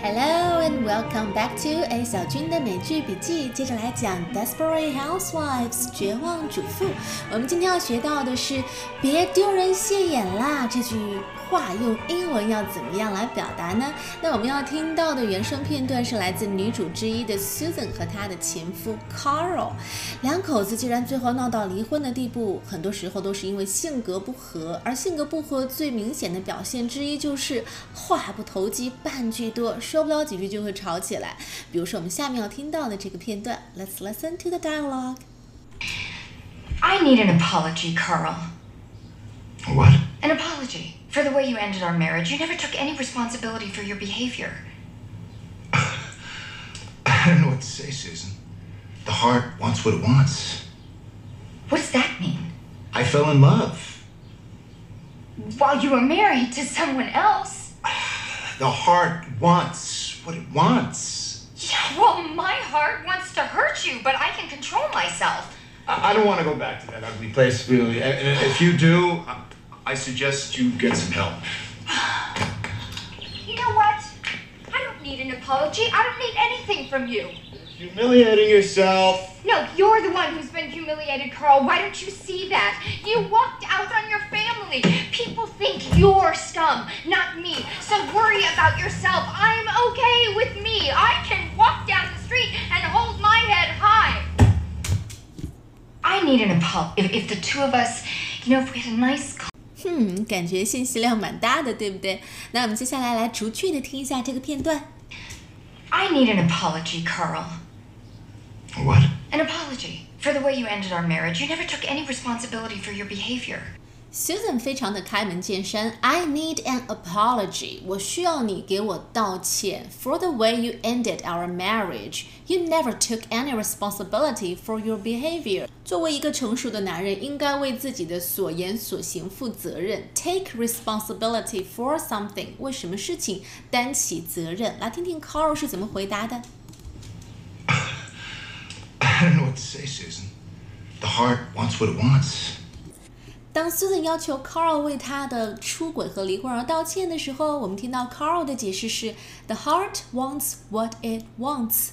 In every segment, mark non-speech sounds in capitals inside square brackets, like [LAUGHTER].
Hello and Welcome back to A 小军的美剧笔记。接着来讲《Desperate Housewives》绝望主妇。我们今天要学到的是“别丢人现眼啦”这句话，用英文要怎么样来表达呢？那我们要听到的原声片段是来自女主之一的 Susan 和她的前夫 Carl。两口子既然最后闹到离婚的地步，很多时候都是因为性格不合。而性格不合最明显的表现之一就是话不投机半句多，说不了几句就会吵起来。比如说我们下面要听到的这个片段，Let's listen to the dialogue. I need an apology, Carl. What? An apology for the way you ended our marriage. You never took any responsibility for your behavior. [SIGHS] I don't know what to say, Susan. The heart wants what it wants. What does that mean? I fell in love. While you were married to someone else? [SIGHS] The heart wants what it wants. Yeah, well, my heart wants to hurt you, but I can control myself. I, I don't want to go back to that ugly place, really. If you do, I, I suggest you get some help. You know what? I don't need an apology. I don't need anything from you. Humiliating yourself. No, you're the one who's been humiliated, Carl. Why don't you see that? You walked out on your family. People think you're scum, not me. So worry about yourself. I'm okay with me. I can walk down the street and hold my head high. I need an apology. If, if the two of us, you know, if we had a nice 嗯，感觉信息量蛮大的，对不对？那我们接下来来逐句的听一下这个片段。 I need an apology, Carl. What? An apology for the way you ended our marriage. You never took any responsibility for your behavior. Susan 非常的开门见山，I need an apology，我需要你给我道歉。For the way you ended our marriage, you never took any responsibility for your behavior。作为一个成熟的男人，应该为自己的所言所行负责任，take responsibility for something，为什么事情担起责任。来听听 Carl 是怎么回答的。 I don't know what to say, Susan. The heart wants what it wants. 当 Susan 要求 Carl 为他的出轨和离婚而道歉的时候，我们听到 Carl 的解释是 “The heart wants what it wants”。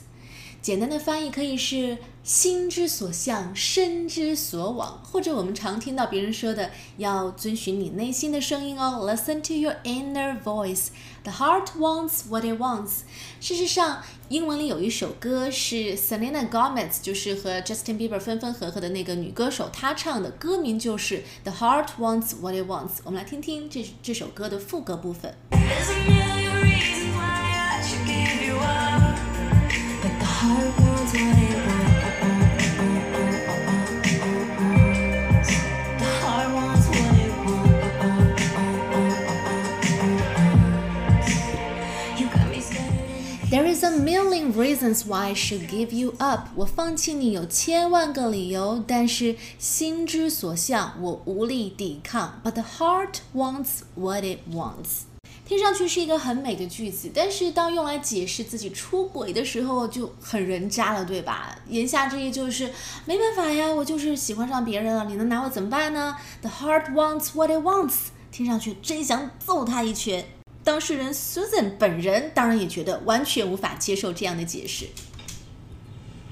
简单的翻译可以是“心之所向，身之所往”，或者我们常听到别人说的“要遵循你内心的声音哦 ”，“Listen to your inner voice”。The heart wants what it wants。事实上，英文里有一首歌是 Selena Gomez，就是和 Justin Bieber 分分合合的那个女歌手，她唱的歌名就是 The heart wants what it wants。我们来听听这这首歌的副歌部分。Heart wants what it reasons why I should give you up。我放弃你有千万个理由，但是心之所向，我无力抵抗。But the heart wants what it wants。听上去是一个很美的句子，但是当用来解释自己出轨的时候，就很人渣了，对吧？言下之意就是没办法呀，我就是喜欢上别人了，你能拿我怎么办呢？The heart wants what it wants。听上去真想揍他一拳。当事人 Susan 本人当然也觉得完全无法接受这样的解释。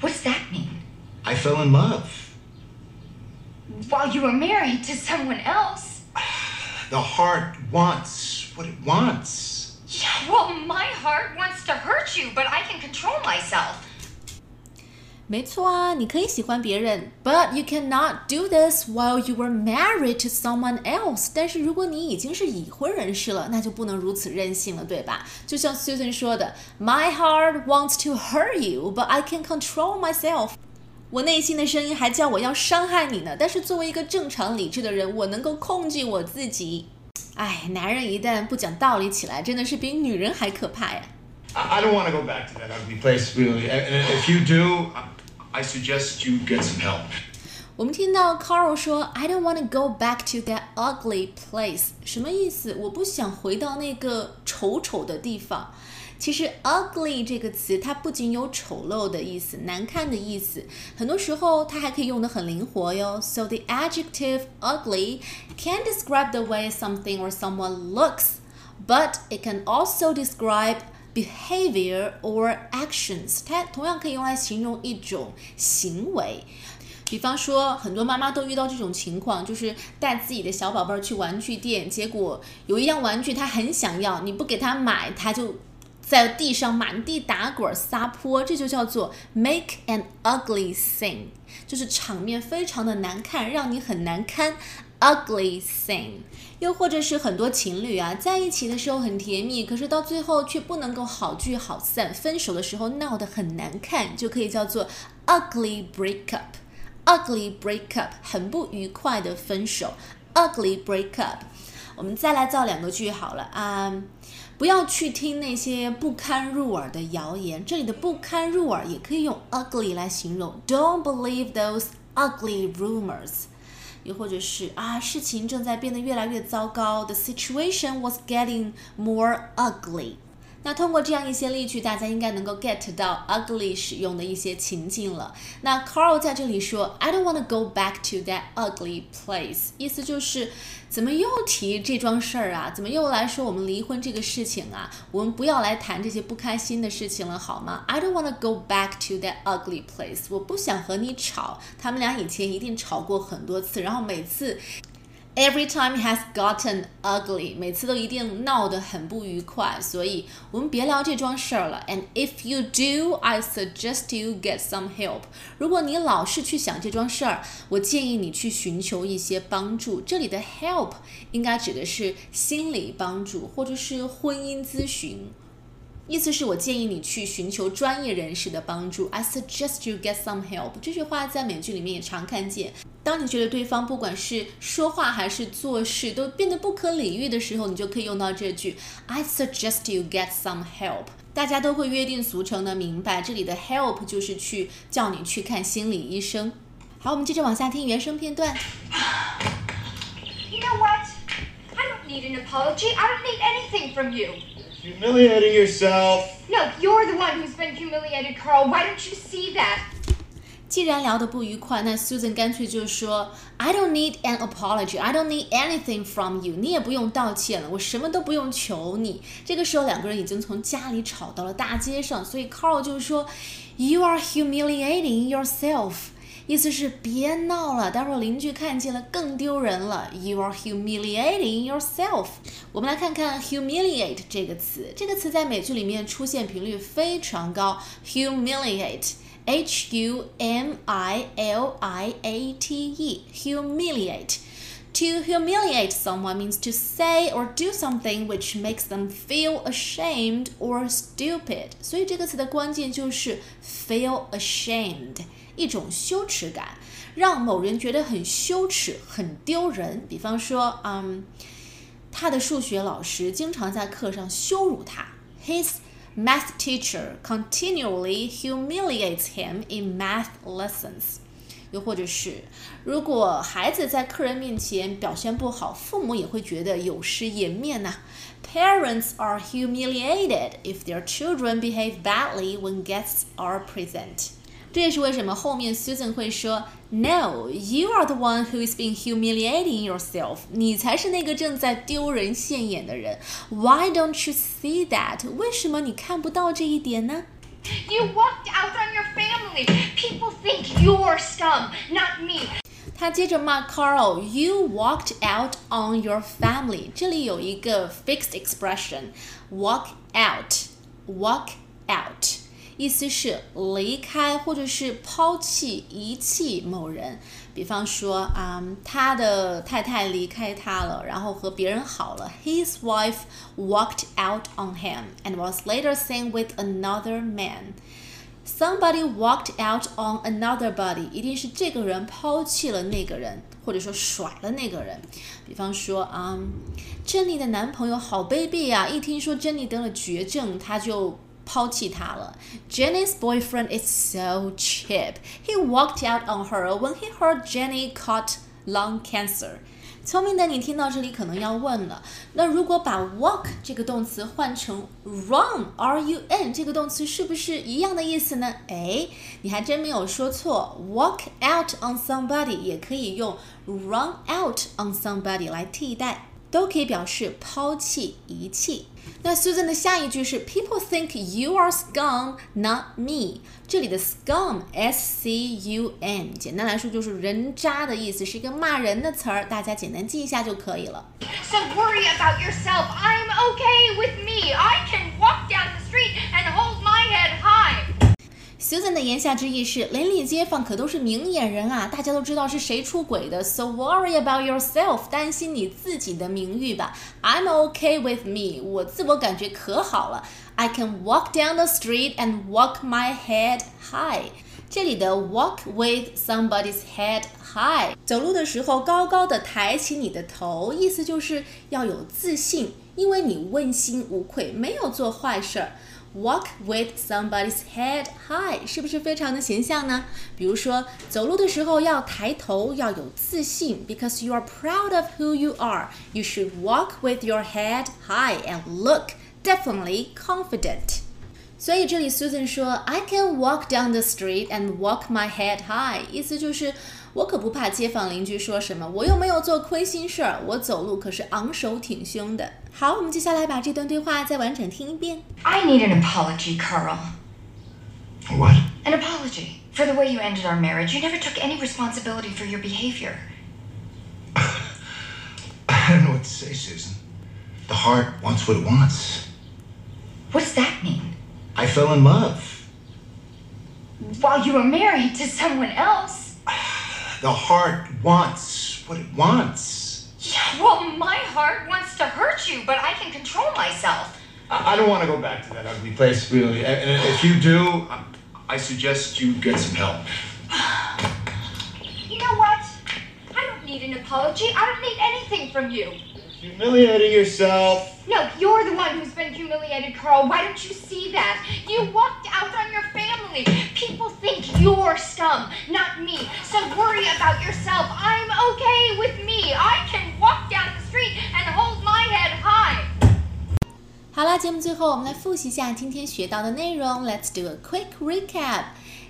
What does that mean? I fell in love. While you were married to someone else? [SIGHS] The heart wants what it wants. Yeah, well, my heart wants to hurt you, but I can control myself. 没错啊，你可以喜欢别人，but you cannot do this while you were married to someone else。但是如果你已经是已婚人士了，那就不能如此任性了，对吧？就像 Susan 说的，My heart wants to hurt you, but I can control myself。我内心的声音还叫我要伤害你呢，但是作为一个正常理智的人，我能够控制我自己。哎，男人一旦不讲道理起来，真的是比女人还可怕呀！I, I don't want to go back to that ugly place, really. And, and if you do, I, I suggest you get some help. 我们听到 Carl 说 "I don't want to go back to that ugly place"，什么意思？我不想回到那个丑丑的地方。 其实 ugly 这个词它不仅有丑陋的意思、难看的意思，很多时候它还可以用得很灵活哟。So the adjective ugly can describe the way something or someone looks, but it can also describe behavior or actions. 它同样可以用来形容一种行为。比方说，很多妈妈都遇到这种情况，就是带自己的小宝贝儿去玩具店，结果有一样玩具他很想要，你不给他买，他就在地上满地打滚撒泼，这就叫做 make an ugly scene，就是场面非常的难看，让你很难堪。Ugly thing，又或者是很多情侣啊，在一起的时候很甜蜜，可是到最后却不能够好聚好散，分手的时候闹得很难看，就可以叫做 ugly breakup。ugly breakup 很不愉快的分手，ugly breakup。我们再来造两个句好了啊，不要去听那些不堪入耳的谣言。这里的不堪入耳也可以用 ugly 来形容，Don't believe those ugly rumors。又或者是啊，事情正在变得越来越糟糕，The situation was getting more ugly。那通过这样一些例句，大家应该能够 get 到 ugly 使用的一些情境了。那 Carl 在这里说，I don't want to go back to that ugly place，意思就是怎么又提这桩事儿啊？怎么又来说我们离婚这个事情啊？我们不要来谈这些不开心的事情了，好吗？I don't want to go back to that ugly place，我不想和你吵。他们俩以前一定吵过很多次，然后每次。Every time has gotten ugly，每次都一定闹得很不愉快，所以我们别聊这桩事儿了。And if you do, I suggest you get some help。如果你老是去想这桩事儿，我建议你去寻求一些帮助。这里的 help 应该指的是心理帮助，或者是婚姻咨询。意思是我建议你去寻求专业人士的帮助。I suggest you get some help。这句话在美剧里面也常看见。当你觉得对方不管是说话还是做事都变得不可理喻的时候，你就可以用到这句 I suggest you get some help。大家都会约定俗成的明白，这里的 help 就是去叫你去看心理医生。好，我们接着往下听原声片段。You know what? I don't need an apology. I don't need anything from you. Humiliating yourself. No, you're the one who's been humiliated, Carl. Why don't you see that? 既然聊得不愉快，那 Susan 干脆就说：“I don't need an apology. I don't need anything from you. 你也不用道歉了，我什么都不用求你。”这个时候，两个人已经从家里吵到了大街上，所以 Carl 就说：“You are humiliating yourself。” 意思是别闹了，待会儿邻居看见了更丢人了。You are humiliating yourself。我们来看看 humiliate 这个词，这个词在美剧里面出现频率非常高。humiliate。H U M I L I A T E, humiliate. To humiliate someone means to say or do something which makes them feel ashamed or stupid. 所以这个词的关键就是 feel ashamed， 一种羞耻感，让某人觉得很羞耻、很丢人。比方说，嗯，他的数学老师经常在课上羞辱他。His math teacher continually humiliates him in math lessons. 又或者是，如果孩子在客人面前表现不好，父母也会觉得有失颜面呐、Parents are humiliated if their children behave badly when guests are present. 这也是为什么后面 Susan 会说，No, you are the one who is being humiliating yourself. 你才是那个正在丢人现眼的人。Why don't you see that? 为什么你看不到这一点呢？ You walked out on your family. People think you're scum, not me. 他接着骂 Carl，You walked out on your family。这里有一个 fixed expression，walk out，walk out， 意思是离开或者是抛弃、遗弃某人。比方说，啊、他的太太离开他了，然后和别人好了。His wife walked out on him and was later seen with another man. Somebody walked out on another body，一定是这个人抛弃了那个人，或者说甩了那个人。比方说啊，珍妮的男朋友好卑鄙啊！一听说珍妮得了绝症，他就抛弃她了。Jenny's boyfriend is so cheap. He walked out on her when he heard Jenny caught lung cancer. 聪明的你听到这里可能要问了，那如果把 walk 这个动词换成 run，r u n 这个动词是不是一样的意思呢？哎，你还真没有说错，walk out on somebody 也可以用 run out on somebody 来替代。 都可以表示抛弃、遗弃。那 Susan 的下一句是 People think you are scum, not me。这里的 scum s c u m，简单来说就是人渣的意思，是一个骂人的词儿，大家简单记一下就可以了。So worry about yourself. I'm okay with me. I can walk down the street and hold. Susan 的言下之意是，邻里街坊可都是明眼人啊，大家都知道是谁出轨的。So worry about yourself，担心你自己的名誉吧。I'm okay with me，我自我感觉可好了。I can walk down the street and walk my head high。这里的 walk with somebody's head high，走路的时候高高的抬起你的头，意思就是要有自信，因为你问心无愧，没有做坏事儿。Walk with somebody's head high，是不是非常的形象呢？比如说，走路的时候要抬头，要有自信，because you are proud of who you are. You should walk with your head high and look definitely confident. 所以这里 Susan 说，I can walk down the street and walk my head high，意思就是 我可不怕街坊邻居说什么，我又没有做亏心事儿，我走路可是昂首挺胸的。好，我们接下来把这段对话再完整听一遍。 I need an apology, Carl. What? An apology for the way you ended our marriage. You never took any responsibility for your behavior. I [SIGHS] don't know what to say, Susan. The heart wants what it wants. What does that mean? I fell in love. While you were married to someone else? [SIGHS] [SIGHS] The heart wants what it wants. Yeah, well, my heart wants to hurt you, but I can control myself. I, I don't want to go back to that ugly place, really. And if you do, I, I suggest you get some help. You know what? I don't need an apology. I don't need anything from you. Humiliating yourself. No, you're the one who's been humiliated, Carl. Why don't you see that? You walked out on your family. People think you're scum, not me. So worry about yourself. I'm okay with me. I can walk down the street and hold my head high. 好啦，节目最后我们来复习一下今天学到的内容。Let's do a quick recap.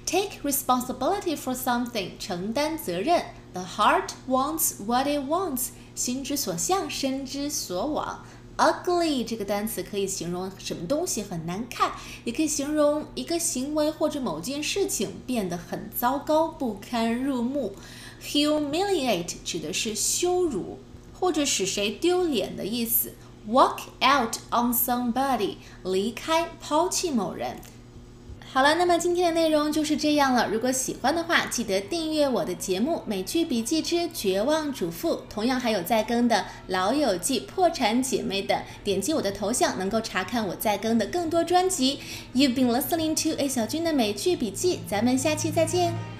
Take responsibility for something，承担责任。The heart wants what it wants，心之所向，身之所往。 Ugly 这个单词可以形容什么东西很难看，也可以形容一个行为或者某件事情变得很糟糕，不堪入目。Humiliate 指的是羞辱或者使谁丢脸的意思。Walk out on somebody，离开、抛弃某人。好了，那么今天的内容就是这样了。如果喜欢的话，记得订阅我的节目《美剧笔记之绝望主妇》，同样还有在更的《老友记》《破产姐妹》等。点击我的头像，能够查看我在更的更多专辑。You've been listening to A 小军的美剧笔记，咱们下期再见。